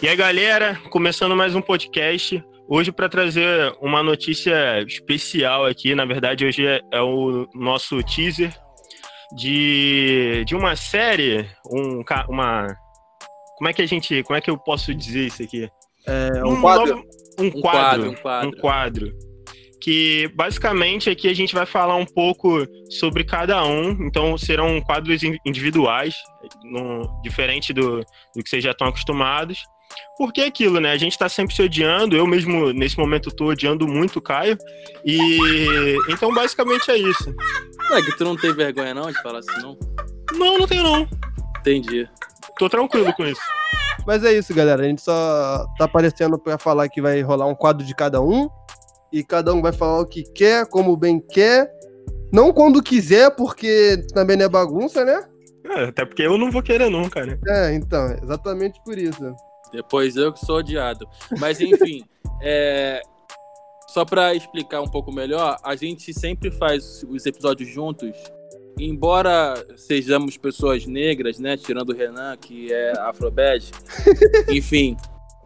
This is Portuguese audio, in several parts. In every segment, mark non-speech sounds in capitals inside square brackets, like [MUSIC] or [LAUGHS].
E aí, galera, começando mais um podcast. Hoje para trazer uma notícia especial aqui, na verdade hoje é, é, o nosso teaser de, de uma série, um, uma como é que a gente, como é que eu posso dizer isso aqui? É, um, um, quadro. Novo, um, um, quadro, um quadro, um quadro, que basicamente aqui a gente vai falar um pouco sobre cada um, então serão quadros individuais, no, diferente do, do que vocês já estão acostumados. Porque é aquilo, né? A gente tá sempre se odiando. Eu mesmo, nesse momento, tô odiando muito o Caio. E. Então, basicamente é isso. É que tu não tem vergonha, não, de falar assim, não? Não, não tenho, não. Entendi. Tô tranquilo com isso. Mas é isso, galera. A gente só tá aparecendo pra falar que vai rolar um quadro de cada um. E cada um vai falar o que quer, como bem quer. Não quando quiser, porque também não é bagunça, né? É, até porque eu não vou querer nunca, né? É, então, exatamente por isso. Depois eu que sou odiado. Mas enfim, [LAUGHS] é... só para explicar um pouco melhor, a gente sempre faz os episódios juntos. Embora sejamos pessoas negras, né? Tirando o Renan, que é afrobed. [LAUGHS] enfim,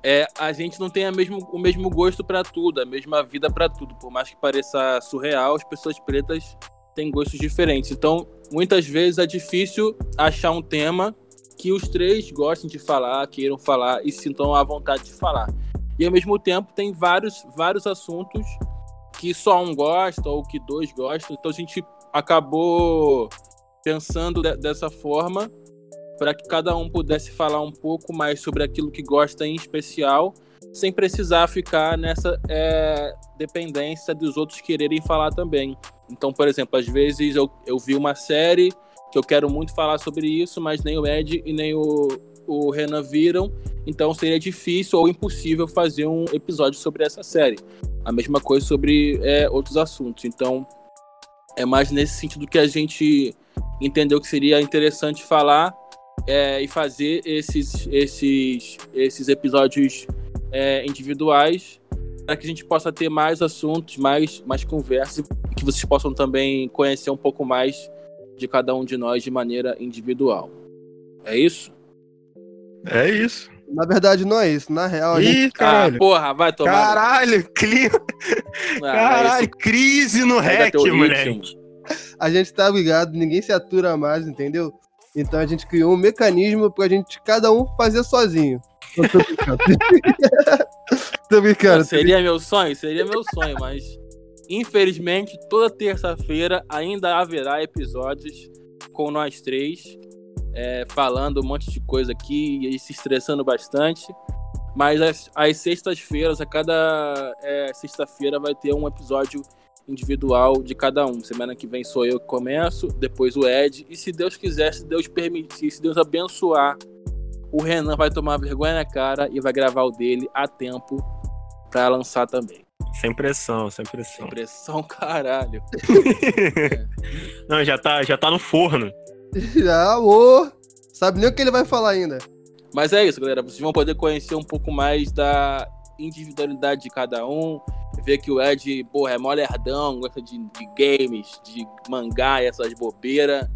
é, a gente não tem mesmo, o mesmo gosto para tudo, a mesma vida para tudo. Por mais que pareça surreal, as pessoas pretas têm gostos diferentes. Então, muitas vezes é difícil achar um tema que os três gostem de falar, queiram falar e sintam a vontade de falar. E ao mesmo tempo tem vários, vários assuntos que só um gosta ou que dois gostam. Então a gente acabou pensando de, dessa forma para que cada um pudesse falar um pouco mais sobre aquilo que gosta em especial, sem precisar ficar nessa é, dependência dos outros quererem falar também. Então, por exemplo, às vezes eu, eu vi uma série que eu quero muito falar sobre isso, mas nem o Ed e nem o, o Renan viram, então seria difícil ou impossível fazer um episódio sobre essa série. A mesma coisa sobre é, outros assuntos. Então, é mais nesse sentido que a gente entendeu que seria interessante falar é, e fazer esses, esses, esses episódios é, individuais para que a gente possa ter mais assuntos, mais, mais conversas que vocês possam também conhecer um pouco mais de cada um de nós de maneira individual. É isso? É isso. Na verdade, não é isso. Na real, a gente... caralho. Ah, porra, vai tomar. Caralho, clima. Ah, [LAUGHS] caralho, é crise no rec, moleque. A gente tá ligado, ninguém se atura mais, entendeu? Então a gente criou um mecanismo pra gente, cada um, fazer sozinho. [LAUGHS] tô brincando. [LAUGHS] tô brincando. Seria meu sonho? Seria meu sonho, mas Infelizmente, toda terça-feira ainda haverá episódios com nós três, é, falando um monte de coisa aqui e se estressando bastante. Mas às, sextas-feiras, a cada é, sexta-feira, vai ter um episódio individual de cada um. Semana que vem sou eu que começo, depois o Ed. E se Deus quiser, se Deus permitir, se Deus abençoar, o Renan vai tomar vergonha na cara e vai gravar o dele a tempo para lançar também. Sem pressão, sem pressão. Sem pressão, [LAUGHS] caralho. é. [LAUGHS] Não, já tá, já tá no forno. [LAUGHS] Já, amor. Sabe nem o que ele vai falar ainda. Mas é isso, galera. Vocês vão poder conhecer um pouco mais da individualidade de cada um. Ver que o Ed, porra, é mó lerdão, gosta de, de games, de mangá e essas bobeiras.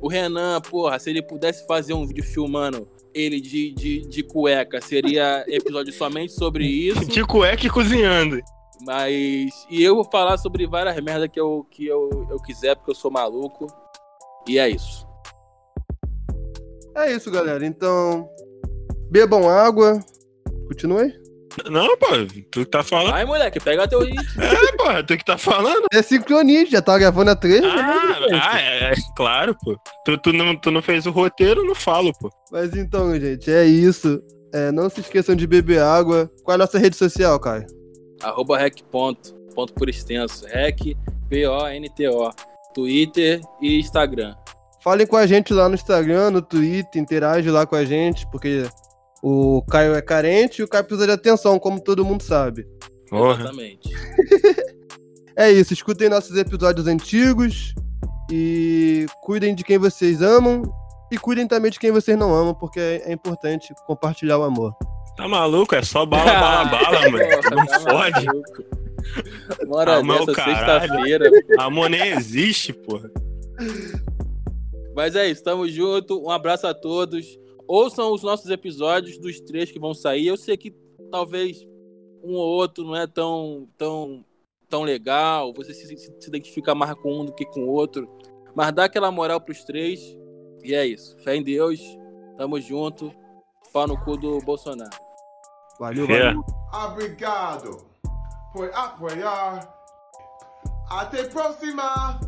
O Renan, porra, se ele pudesse fazer um vídeo filmando ele de, de, de cueca, seria episódio somente sobre isso. De cueca e cozinhando. Mas. E eu vou falar sobre várias merdas que, eu, que eu, eu quiser, porque eu sou maluco. E é isso. É isso, galera. Então. Bebam água. Continue. Não, pô, tu que tá falando. Ai, moleque, pega teu ritmo. [LAUGHS] É, pô, tu que tá falando. É sincronismo, já tá gravando a três. Ah, ah é, é, claro, pô. Tu, tu, não, tu não fez o roteiro, não falo, pô. Mas então, gente, é isso. É, não se esqueçam de beber água. Qual é a nossa rede social, Caio? Arroba rec ponto, ponto por extenso, rec, P-O-N-T-O, Twitter e Instagram. Falem com a gente lá no Instagram, no Twitter, interage lá com a gente, porque o Caio é carente e o Caio precisa de atenção, como todo mundo sabe. Exatamente. [LAUGHS] é isso, escutem nossos episódios antigos e cuidem de quem vocês amam e cuidem também de quem vocês não amam, porque é importante compartilhar o amor. Tá maluco? É só bala, bala, [LAUGHS] bala, mano. Não tá fode. Bora Amor, dessa sexta-feira. Amor nem existe, porra. Mas é isso, tamo junto. Um abraço a todos. ouçam os nossos episódios dos três que vão sair. Eu sei que talvez um ou outro não é tão, tão, tão legal, você se, se identifica mais com um do que com o outro, mas dá aquela moral pros três. E é isso. Fé em Deus. Tamo junto. Pau no cu do Bolsonaro. Valeu, valeu. Obrigado por apoiar. Até próxima.